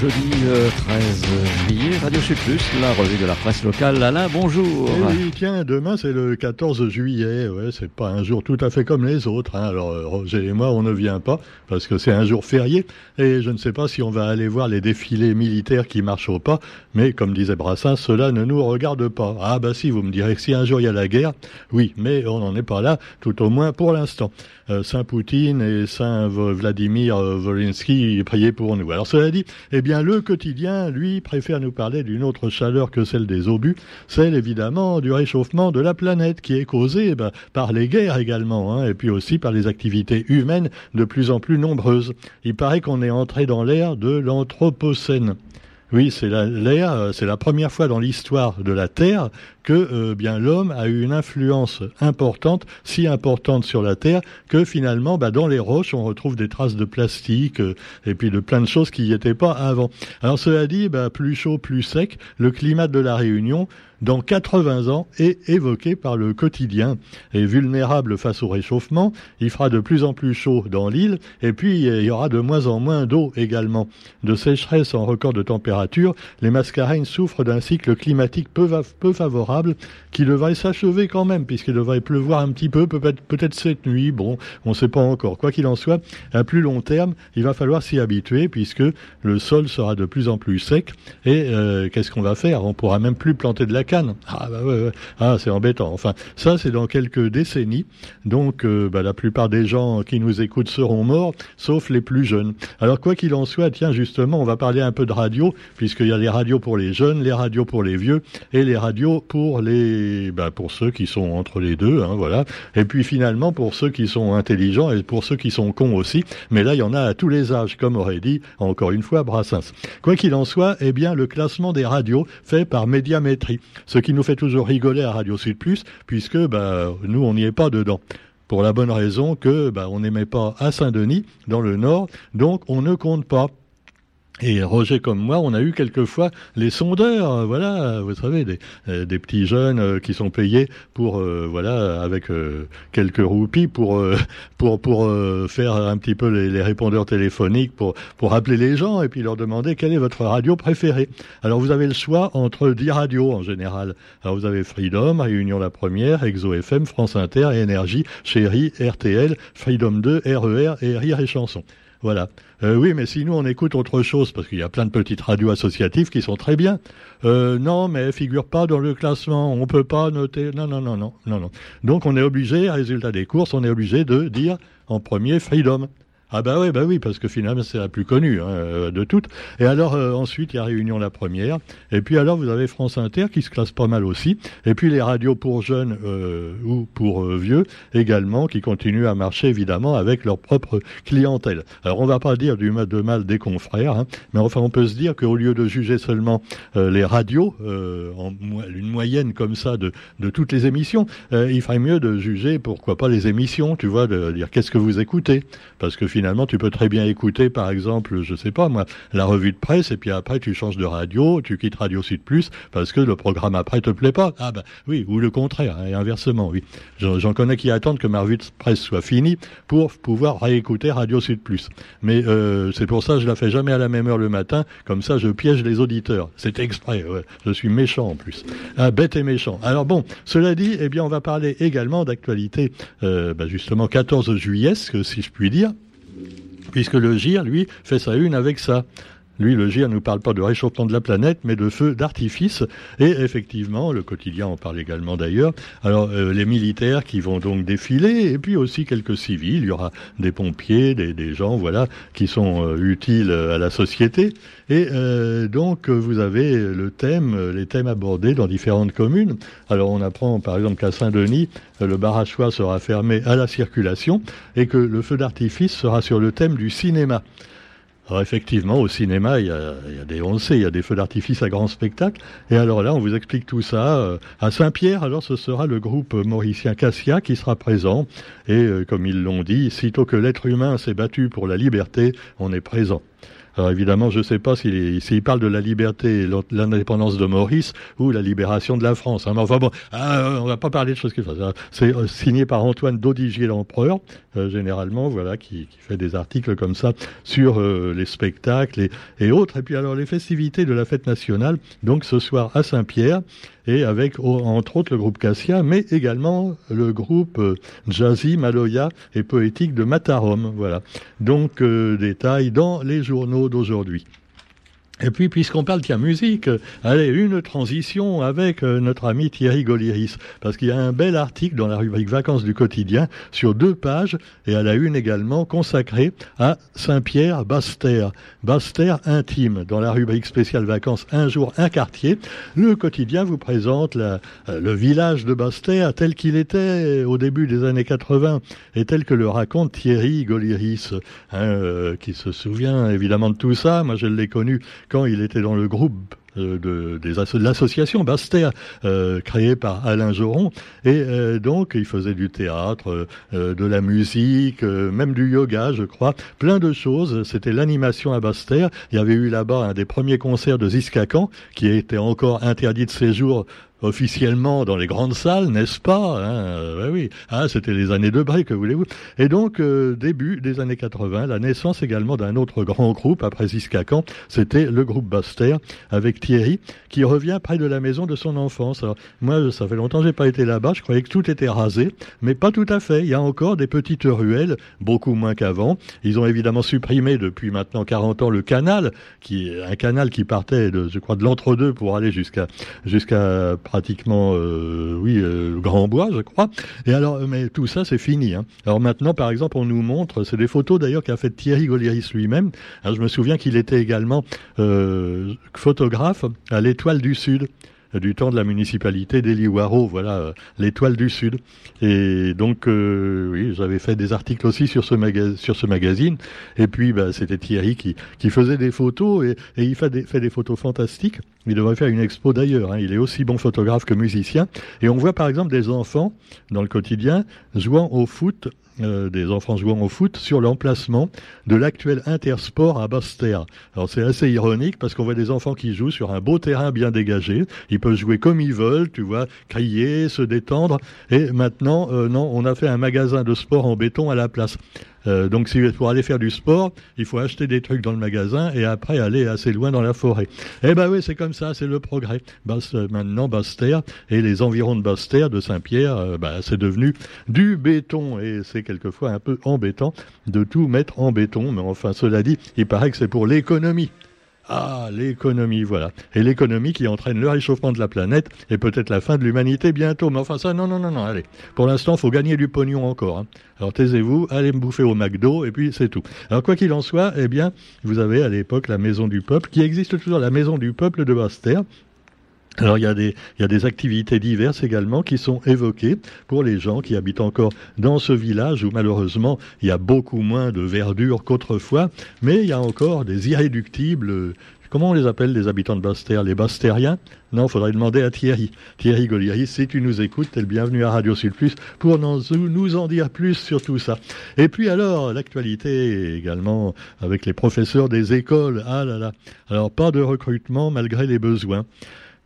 jeudi 13 euh, juillet, Radio Sud Plus, la revue de la presse locale. Alain, bonjour. Eh oui, tiens, demain c'est le 14 juillet. Ouais, c'est pas un jour tout à fait comme les autres. Hein. Alors euh, Roger et moi, on ne vient pas parce que c'est un jour férié et je ne sais pas si on va aller voir les défilés militaires qui marchent au pas. Mais comme disait Brassens, cela ne nous regarde pas. Ah bah si, vous me direz que si un jour il y a la guerre, oui, mais on n'en est pas là, tout au moins pour l'instant. Euh, Saint Poutine et Saint Vladimir Volinsky priaient pour nous. Alors cela dit, eh bien le quotidien, lui, préfère nous parler d'une autre chaleur que celle des obus, celle évidemment du réchauffement de la planète qui est causée eh ben, par les guerres également, hein, et puis aussi par les activités humaines de plus en plus nombreuses. Il paraît qu'on est entré dans l'ère de l'anthropocène. Oui, c'est l'ère, euh, c'est la première fois dans l'histoire de la Terre que euh, bien l'homme a eu une influence importante, si importante sur la Terre que finalement, bah, dans les roches, on retrouve des traces de plastique euh, et puis de plein de choses qui n'y étaient pas avant. Alors cela dit, bah, plus chaud, plus sec, le climat de la Réunion dans 80 ans est évoqué par le quotidien. Et vulnérable face au réchauffement, il fera de plus en plus chaud dans l'île et puis il y aura de moins en moins d'eau également. De sécheresse en record de température, les mascareignes souffrent d'un cycle climatique peu, peu favorable qui devrait s'achever quand même puisqu'il devrait pleuvoir un petit peu, peut-être peut cette nuit, bon, on ne sait pas encore. Quoi qu'il en soit, à plus long terme, il va falloir s'y habituer puisque le sol sera de plus en plus sec et euh, qu'est-ce qu'on va faire? On pourra même plus planter de la ah, bah ah c'est embêtant. Enfin, ça c'est dans quelques décennies. Donc euh, bah, la plupart des gens qui nous écoutent seront morts, sauf les plus jeunes. Alors quoi qu'il en soit, tiens justement, on va parler un peu de radio, puisqu'il y a les radios pour les jeunes, les radios pour les vieux, et les radios pour les bah, pour ceux qui sont entre les deux, hein, voilà. Et puis finalement pour ceux qui sont intelligents et pour ceux qui sont cons aussi. Mais là, il y en a à tous les âges, comme aurait dit encore une fois Brassens. Quoi qu'il en soit, eh bien le classement des radios fait par médiamétrie. Ce qui nous fait toujours rigoler à Radio Sud Plus, puisque bah, nous, on n'y est pas dedans. Pour la bonne raison que bah, on n'aimait pas à Saint-Denis, dans le Nord, donc on ne compte pas. Et Roger comme moi, on a eu quelquefois les sondeurs, euh, voilà, vous savez, des, euh, des petits jeunes euh, qui sont payés pour, voilà, avec quelques roupies pour pour pour faire un petit peu les, les, répondeurs téléphoniques pour pour appeler les gens et puis leur demander quelle est votre radio préférée. Alors vous avez le choix entre dix radios en général. Alors vous avez Freedom, Réunion la Première, Exo FM, France Inter, Énergie, Chérie, RTL, Freedom 2, RER et Rire et Chanson. Voilà. Euh, oui, mais si nous on écoute autre chose, parce qu'il y a plein de petites radios associatives qui sont très bien. Euh, non, mais figure pas dans le classement. On peut pas noter. Non, non, non, non, non, non. Donc on est obligé, résultat des courses, on est obligé de dire en premier Freedom. Ah bah oui, bah oui, parce que finalement c'est la plus connue hein, euh, de toutes. Et alors euh, ensuite il y a Réunion la première, et puis alors vous avez France Inter qui se classe pas mal aussi, et puis les radios pour jeunes euh, ou pour vieux également qui continuent à marcher évidemment avec leur propre clientèle. Alors on va pas dire du mal de mal des confrères, hein, mais enfin on peut se dire qu'au lieu de juger seulement les radios en une moyenne comme ça de, de toutes les émissions, il ferait mieux de juger pourquoi pas les émissions, tu vois, de dire qu'est-ce que vous écoutez, parce que finalement, tu peux très bien écouter, par exemple, je sais pas moi, la revue de presse, et puis après, tu changes de radio, tu quittes Radio Sud Plus, parce que le programme après te plaît pas. Ah ben oui, ou le contraire, et inversement, oui. J'en connais qui attendent que ma revue de presse soit finie pour pouvoir réécouter Radio Sud Plus. Mais euh, c'est pour ça que je la fais jamais à la même heure le matin, comme ça je piège les auditeurs. C'est exprès, je suis méchant en plus. Ah, bête et méchant. Alors bon, cela dit, eh bien on va parler également d'actualité, euh, ben, justement 14 juillet, si je puis dire puisque le GIR, lui, fait sa une avec ça. Lui, le GIR ne nous parle pas de réchauffement de la planète, mais de feux d'artifice. Et effectivement, le quotidien en parle également d'ailleurs. Alors, euh, les militaires qui vont donc défiler, et puis aussi quelques civils. Il y aura des pompiers, des, gens, voilà, qui sont euh, utiles à la société. Et euh, donc, vous avez le thème, les thèmes abordés dans différentes communes. Alors, on apprend par exemple qu'à Saint-Denis, le bar sera fermé à la circulation et que le feu d'artifice sera sur le thème du cinéma. Alors effectivement, au cinéma, il y a, des, on le sait, il y a des feux d'artifice à grand spectacle. Et alors là, on vous explique tout ça. Euh, à Saint-Pierre, alors ce sera le groupe mauricien Cassia qui sera présent. Et euh, comme ils l'ont dit, sitôt que l'être humain s'est battu pour la liberté, on est présent. Alors évidemment, je ne sais pas s'il parle de la liberté l'indépendance de Maurice ou la libération de la France. Hein. Mais enfin bon, ah, on va pas parler de choses qui ça. C'est euh, signé par Antoine Daudigier l'empereur, euh, généralement, voilà, qui, fait des articles comme ça sur euh, les spectacles et, et, autres. Et puis alors les festivités de la fête nationale, donc ce soir à Saint-Pierre et avec entre autres le groupe Cassia, mais également le groupe euh, jazzy, Maloya et poétique de Matarom. Voilà. Donc euh, détails dans les journaux d'aujourd'hui. Et puis, puisqu'on parle de musique, allez, une transition avec euh, notre ami Thierry Goliris, parce qu'il y a un bel article dans la rubrique Vacances du quotidien sur deux pages, et à la une également consacrée à Saint-Pierre Bastère, Bastère intime, dans la rubrique spéciale Vacances un jour un quartier. Le quotidien vous présente la, euh, le village de Bastère tel qu'il était au début des années 80 et tel que le raconte Thierry Goliris, hein, euh, qui se souvient évidemment de tout ça. Moi, je l'ai connu quand il était dans le groupe euh, de, de l'association Baster euh, créée par Alain Joron et euh, donc il faisait du théâtre, de la musique, même du yoga je crois, plein de choses. C'était l'animation à Baster. Il y avait eu là-bas un des premiers concerts de Ziskakan qui était encore interdit de séjour officiellement dans les grandes salles, n'est-ce pas hein Oui, ah, c'était les années de break, que voulez-vous Et donc, euh, début des années 80, la naissance également d'un autre grand groupe, après Ziskakan, c'était le groupe Baster, avec Thierry, qui revient près de la maison de son enfance. Alors, moi, ça fait longtemps que j'ai pas été là-bas, je croyais que tout était rasé, mais pas tout à fait. Il y a encore des petites ruelles, beaucoup moins qu'avant. Ils ont évidemment supprimé depuis maintenant 40 ans le canal, qui est un canal qui partait de, je crois, de l'entre-deux pour aller jusqu'à jusqu'à pratiquement, euh, oui, euh, Grand Bois, je crois. Et alors, mais tout ça, c'est fini. Hein. Alors maintenant, par exemple, on nous montre, c'est des photos d'ailleurs qu'a fait Thierry Golieris lui-même. je me souviens qu'il était également euh, photographe à l'Étoile du Sud du temps de la municipalité d'Eliwaro, voilà, euh, l'étoile du Sud. Et donc, euh, oui, j'avais fait des articles aussi sur ce, magazine. Et puis, bah, c'était Thierry qui, faisait des photos et, et il fait des, fait des photos fantastiques. Il devrait faire une expo d'ailleurs. Hein. Il est aussi bon photographe que musicien. Et on voit par exemple des enfants dans le quotidien jouant au foot euh, des enfants jouant au foot sur l'emplacement de l'actuel Intersport à Basse-Terre. Alors c'est assez ironique parce qu'on voit des enfants qui jouent sur un beau terrain bien dégagé. Ils peuvent jouer comme ils veulent, tu vois, crier, se détendre. Et maintenant, euh, non, on a fait un magasin de sport en béton à la place. Euh, donc, si, pour aller faire du sport, il faut acheter des trucs dans le magasin et après aller assez loin dans la forêt. Eh ben oui, c'est comme ça, c'est le progrès. Maintenant, Basse-Terre et les environs de Basse-Terre, de Saint-Pierre, euh, bah, c'est devenu du béton et c'est quelquefois un peu embêtant de tout mettre en béton. Mais enfin, cela dit, il paraît que c'est pour l'économie. Ah, l'économie, voilà. Et l'économie qui entraîne le réchauffement de la planète et peut-être la fin de l'humanité bientôt. Mais enfin, ça, non, non, non, non, allez. Pour l'instant, faut gagner du pognon encore. Hein. Alors taisez-vous, allez me bouffer au McDo et puis c'est tout. Alors quoi qu'il en soit, eh bien, vous avez à l'époque la Maison du Peuple, qui existe toujours, la Maison du Peuple de Basse-Terre, alors il y, a des, activités diverses également qui sont évoquées pour les gens qui habitent encore dans ce village où malheureusement il y a beaucoup moins de verdure qu'autrefois, mais il y a encore des irréductibles. Comment on les appelle les habitants de Basse-Terre Les Bastériens Non, faudrait demander à Thierry. Thierry Goliaris, si tu nous écoutes, t'es le bienvenu à Radio Sud Plus pour nous en dire plus sur tout ça. Et puis alors, l'actualité également avec les professeurs des écoles. Ah là là. Alors pas de recrutement malgré les besoins.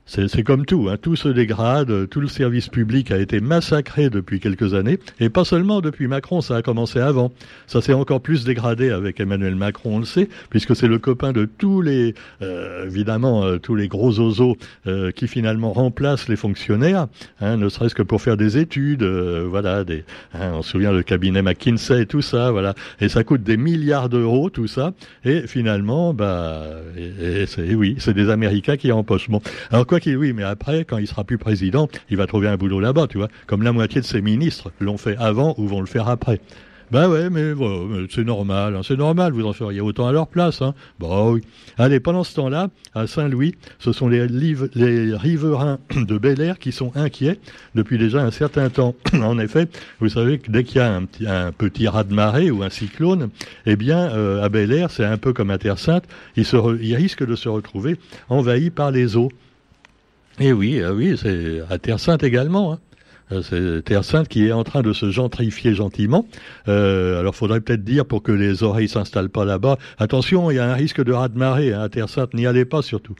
C'est comme tout, hein. tout se dégrade, tout le service public a été massacré depuis quelques années, et pas seulement depuis Macron, ça a commencé avant. Ça s'est encore plus dégradé avec Emmanuel Macron, on le sait, puisque c'est le copain de tous les, euh, évidemment, euh, tous les gros oiseaux euh, qui finalement remplacent les fonctionnaires, hein, ne serait-ce que pour faire des études, voilà, des, hein, on se souvient le cabinet McKinsey et tout ça, voilà, et ça coûte des milliards d'euros tout ça, et finalement, bah, et, c'est oui, c'est des Américains qui empochent. Bon, Oui, mais après, quand il sera plus président, il va trouver un boulot là-bas, tu vois. Comme la moitié de ses ministres l'ont fait avant ou vont le faire après. Ben ouais, mais c'est normal, hein, c'est normal, vous en feriez autant à leur place. Hein. Bah. Allez, pendant ce temps-là, à Saint-Louis, ce sont les, riverains de Bel Air qui sont inquiets depuis déjà un certain temps. en effet, vous savez que dès qu'il y a un petit, un raz-de-marée ou un cyclone, eh bien, euh, à Bel Air, c'est un peu comme à Terre Sainte, ils risquent de se retrouver envahis par les eaux. Et eh oui, ah oui, c'est à Terre Sainte également. Hein. Euh, c'est Terre Sainte qui est en train de se gentrifier gentiment. Euh, alors, faudrait peut-être dire pour que les oreilles s'installent pas là-bas. Attention, il y a un risque de raz de marée hein, à Terre Sainte. N'y allez pas surtout.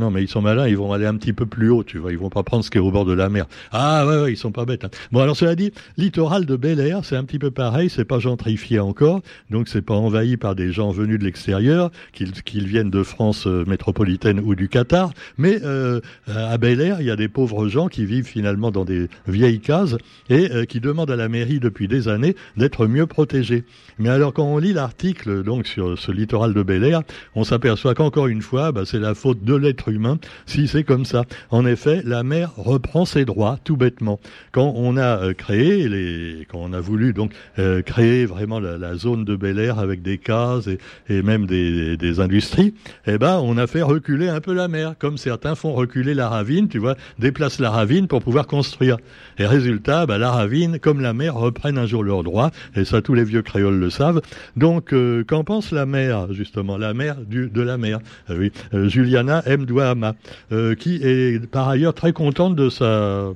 Non, mais ils sont malins, ils vont aller un petit peu plus haut, tu vois. Ils vont pas prendre ce qui est au bord de la mer. Ah ouais, ouais ils sont pas bêtes. Hein. Bon, alors cela dit, littoral de Bel Air, c'est un petit peu pareil. C'est pas gentrifié encore, donc c'est pas envahi par des gens venus de l'extérieur, qu'ils viennent de France euh, métropolitaine ou du Qatar. Mais euh, à Bel Air, il y a des pauvres gens qui vivent finalement dans des vieilles cases et euh, qui demandent à la mairie depuis des années d'être mieux protégés. Mais alors quand on lit l'article donc sur ce littoral de Bel Air, on s'aperçoit qu'encore une fois, bah, c'est la faute de l'être humain si c'est comme ça. En effet, la mer reprend ses droits tout bêtement. Quand on a euh, créé les, quand on a voulu donc euh, créer vraiment la, zone de Bel Air avec des cases et, même des, industries, eh ben on a fait reculer un peu la mer, comme certains font reculer la ravine, tu vois, déplacent la ravine pour pouvoir construire. Et résultat, bah, la ravine, comme la mer, reprennent un jour leurs droits, et ça tous les vieux créoles le savent. Donc, euh, qu'en pense la mer, justement, la mer du, de la mer? Oui. Juliana M. Euh, qui est par ailleurs très contente de sa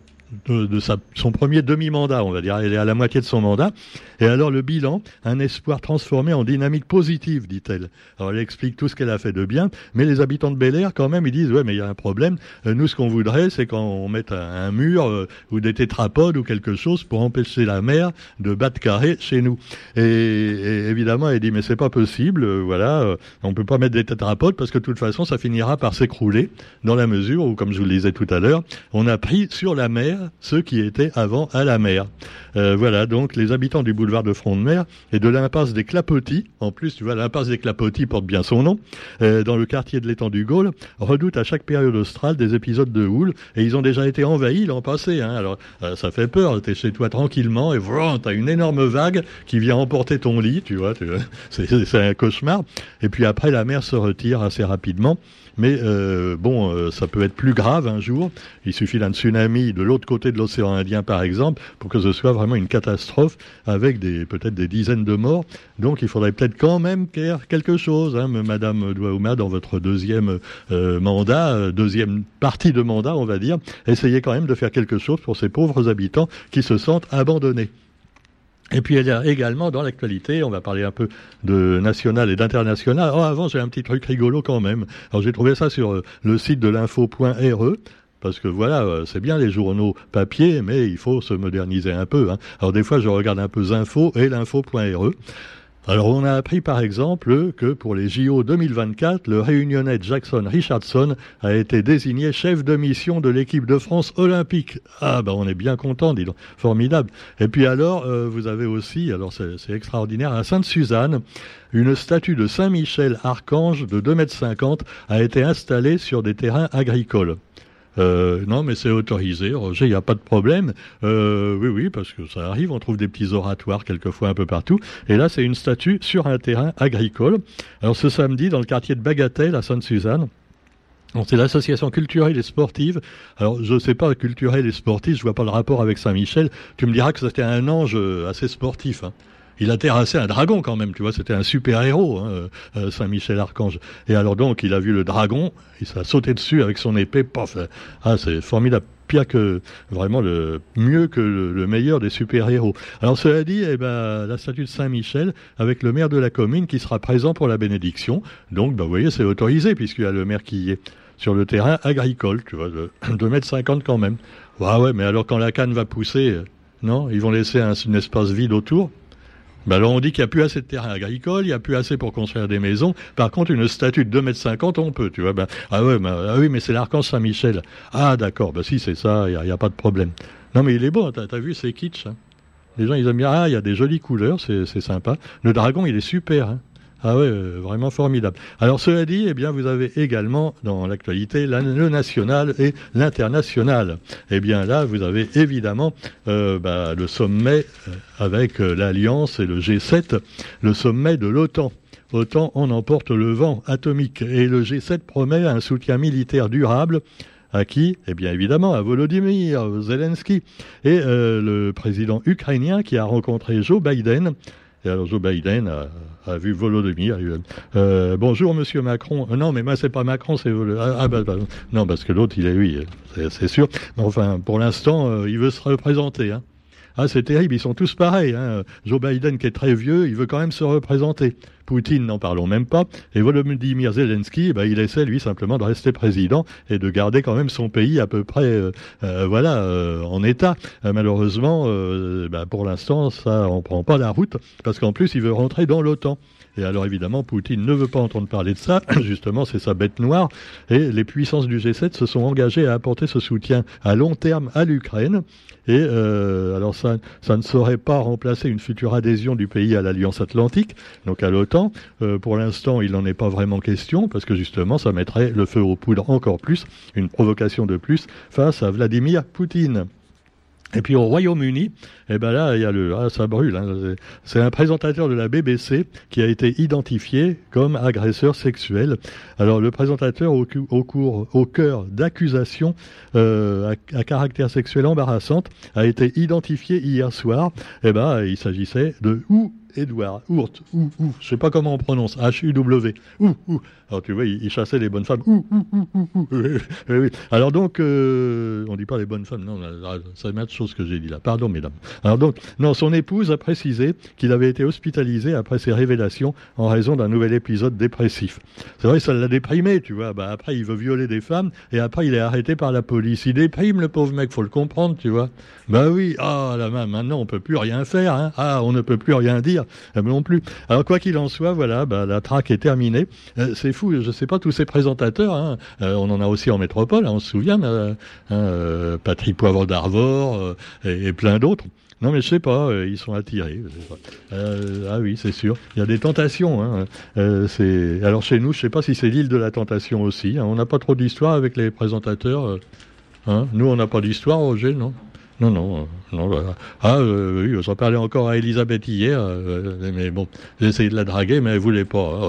de, son premier demi-mandat, on va dire. Elle est à la moitié de son mandat. Et alors le bilan, un espoir transformé en dynamique positive, dit-elle. Alors elle explique tout ce qu'elle a fait de bien, mais les habitants de Bel Air, quand même, ils disent, ouais, mais il y a un problème. Euh, nous, ce qu'on voudrait, c'est qu'on mette un, mur euh, ou des tétrapodes ou quelque chose pour empêcher la mer de battre carré chez nous. Et, évidemment, elle dit, mais c'est pas possible, euh, voilà, on peut pas mettre des tétrapodes parce que de toute façon, ça finira par s'écrouler dans la mesure où, comme je vous le disais tout à l'heure, on a pris sur la mer ceux qui étaient avant à la mer. Euh, voilà, donc les habitants du boulevard de Front de Mer et de l'impasse des Clapotis, en plus, tu vois, l'impasse des Clapotis porte bien son nom, euh, dans le quartier de l'étang du Gaulle, redoutent à chaque période australe des épisodes de houle, et ils ont déjà été envahis l'an passé. Hein. Alors, euh, ça fait peur, t'es chez toi tranquillement, et voilà, t'as une énorme vague qui vient emporter ton lit, tu tu vois c'est un cauchemar. Et puis après, la mer se retire assez rapidement. Mais euh, bon, euh, ça peut être plus grave un jour. Il suffit d'un tsunami de l'autre côté de l'océan Indien, par exemple, pour que ce soit vraiment une catastrophe avec peut-être des dizaines de morts. Donc il faudrait peut-être quand même faire quelque chose, hein, Madame Douaouma, dans votre deuxième euh, mandat, deuxième partie de mandat, on va dire, essayez quand même de faire quelque chose pour ces pauvres habitants qui se sentent abandonnés. Et puis il y a également dans l'actualité, on va parler un peu de national et d'international. Oh, avant j'ai un petit truc rigolo quand même. Alors j'ai trouvé ça sur euh, le site de l'info.re parce que voilà, euh, c'est bien les journaux papier, mais il faut se moderniser un peu. Hein. Alors des fois, je regarde un peu Zinfo et l'info.re. Alors on a appris par exemple que pour les JO 2024, le réunionnais Jackson Richardson a été désigné chef de mission de l'équipe de France olympique. Ah ben on est bien content, dis donc, formidable. Et puis alors euh, vous avez aussi, alors c'est extraordinaire, à Sainte-Suzanne, une statue de Saint-Michel Archange de 2,50 m a été installée sur des terrains agricoles. Euh, non, mais c'est autorisé, Roger, il n'y a pas de problème. Euh, oui, oui, parce que ça arrive, on trouve des petits oratoires quelquefois un peu partout. Et là, c'est une statue sur un terrain agricole. Alors ce samedi, dans le quartier de Bagatelle, à Sainte-Suzanne, c'est l'association culturelle et sportive. Alors, je ne sais pas, culturelle et sportive, je vois pas le rapport avec Saint-Michel. Tu me diras que c'était un ange euh, assez sportif. Hein il a terrassé un dragon quand même, tu vois, c'était un super-héros, hein, euh, Saint-Michel Archange. Et alors donc, il a vu le dragon, il s'est sauté dessus avec son épée, pof, ah, c'est formidable pire que vraiment le mieux que le, meilleur des super-héros. Alors cela dit, eh ben, la statue de Saint-Michel avec le maire de la commune qui sera présent pour la bénédiction. Donc, ben, vous voyez, c'est autorisé puisqu'il y a le maire qui est sur le terrain agricole, tu vois, de 2 mètres 50 quand même. Ouais, ouais, mais alors quand la canne va pousser, euh, non, ils vont laisser un espace vide autour. Ben alors on dit qu'il n'y a plus assez de terrain agricole, il n'y a plus assez pour construire des maisons. Par contre, une statue de 2,50 m, on peut, tu vois. Ben, ah, ouais, ben, ah oui, mais c'est l'archange Saint-Michel. Ah d'accord, ben si c'est ça, il n'y a, pas de problème. Non mais il est beau, t'as as vu, c'est kitsch. Hein. Les gens, ils aiment bien, ah, il y a des jolies couleurs, c'est sympa. Le dragon, il est super. Hein. Ah ouais, euh, vraiment formidable. Alors cela dit, eh bien, vous avez également dans l'actualité le national et l'international. Eh bien là, vous avez évidemment euh, bah, le sommet euh, avec l'Alliance et le G7, le sommet de l'OTAN. OTAN, on emporte le vent atomique et le G7 promet un soutien militaire durable à qui Eh bien évidemment à Volodymyr Zelensky et le président ukrainien qui a rencontré Joe Biden Et alors Joe Biden a, vu Volodymyr. Euh, bonjour Monsieur Macron. Euh, non, mais moi c'est pas Macron, c'est ah, ah, bah, bah, non parce que l'autre il est lui, c'est sûr. Mais enfin, pour l'instant, euh, il veut se représenter. Hein. Ah, c'est terrible, ils sont tous pareils. Hein. Joe Biden, qui est très vieux, il veut quand même se représenter. Poutine, n'en parlons même pas. Et Volodymyr Zelensky, ben, il essaie, lui, simplement de rester président et de garder quand même son pays à peu près euh, euh, voilà, euh, en état. malheureusement, ben, pour l'instant, ça on prend pas la route, parce qu'en plus, il veut rentrer dans l'OTAN. Et alors évidemment, Poutine ne veut pas entendre parler de ça, justement c'est sa bête noire, et les puissances du G7 se sont engagées à apporter ce soutien à long terme à l'Ukraine. Et euh, alors ça, ça ne saurait pas remplacer une future adhésion du pays à l'Alliance Atlantique, donc à l'OTAN. Euh, pour l'instant, il n'en est pas vraiment question, parce que justement, ça mettrait le feu aux poudres encore plus, une provocation de plus face à Vladimir Poutine. Et puis au Royaume-Uni, eh ben là, il y a le, ah, ça brûle. Hein, c'est un présentateur de la BBC qui a été identifié comme agresseur sexuel. Alors le présentateur au, cœur d'accusations euh, à, à, caractère sexuel embarrassante a été identifié hier soir. Eh ben, il s'agissait de ou Edouard Ourt, ou, ou, je sais pas comment on prononce, H-U-W, ou, ou. Alors tu vois, il, chassait les bonnes femmes, ou, ou, ou, ou. Alors donc, euh, on dit pas les bonnes femmes, non, c'est une autre chose que j'ai dit là, pardon mesdames. Alors donc, non, son épouse a précisé qu'il avait été hospitalisé après ses révélations en raison d'un nouvel épisode dépressif. C'est vrai, ça l'a déprimé, tu vois, bah après il veut violer des femmes, et après il est arrêté par la police. Il déprime le pauvre mec, faut le comprendre, tu vois. Bah oui, ah là, maintenant on peut plus rien faire, hein. ah on ne peut plus rien dire. Euh, non plus. Alors quoi qu'il en soit, voilà, bah, la traque est terminée. Euh, c'est fou, je sais pas tous ces présentateurs. Hein, euh, on en a aussi en métropole, hein, on se souvient, hein, Patrick Poivre d'Arvor et, plein d'autres. Non, mais je sais pas, ils sont attirés. ah oui, c'est sûr. Il y a des tentations. Alors chez nous, je sais pas si c'est l'île de la tentation aussi. On n'a pas trop d'histoire avec les présentateurs. Nous, on n'a pas d'histoire, Roger, non? Non, non, euh, non. Bah, ah, euh, oui, j'en parlais encore à Elisabeth hier, euh, mais bon, j'ai essayé de la draguer, mais elle voulait pas.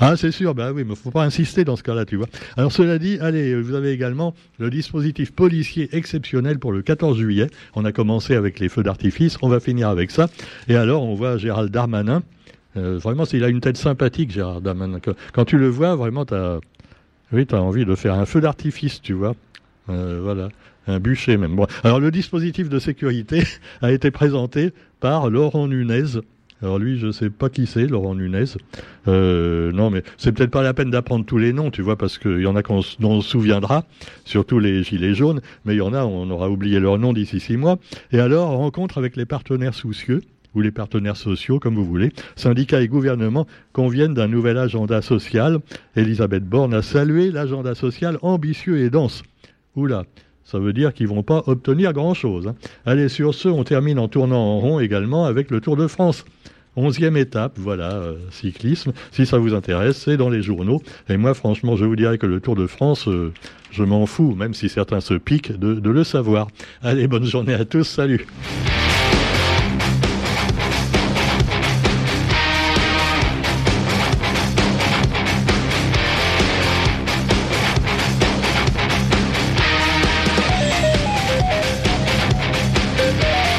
ah, c'est sûr, bah oui, mais faut pas insister dans ce cas-là, tu vois. Alors, cela dit, allez, vous avez également le dispositif policier exceptionnel pour le 14 juillet. On a commencé avec les feux d'artifice, on va finir avec ça. Et alors, on voit Gérald Darmanin. vraiment, il a une tête sympathique, Gérald Darmanin. Quand tu le vois, vraiment, t'as, oui, t'as envie de faire un feu d'artifice, tu vois. Voilà un bûcher même. Alors le dispositif de sécurité a été présenté par Laurent Nunez. Alors lui, je ne sais pas qui c'est, Laurent Nunez. Euh, non, mais c'est peut-être pas la peine d'apprendre tous les noms, tu vois, parce qu'il y en a qu'on on se souviendra, surtout les gilets jaunes, mais il y en a, on aura oublié leur nom d'ici six mois. Et alors, rencontre avec les partenaires soucieux, ou les partenaires sociaux, comme vous voulez, syndicats et gouvernements conviennent d'un nouvel agenda social. Elisabeth Borne a salué l'agenda social ambitieux et dense. Oula, ça veut dire qu'ils vont pas obtenir grand-chose. Hein. Allez, sur ce, on termine en tournant en rond également avec le Tour de France. Onzième étape, voilà, euh, cyclisme. Si ça vous intéresse, c'est dans les journaux. Et moi, franchement, je vous dirais que le Tour de France, euh, je m'en fous, même si certains se piquent de le savoir. Allez, bonne journée à tous, salut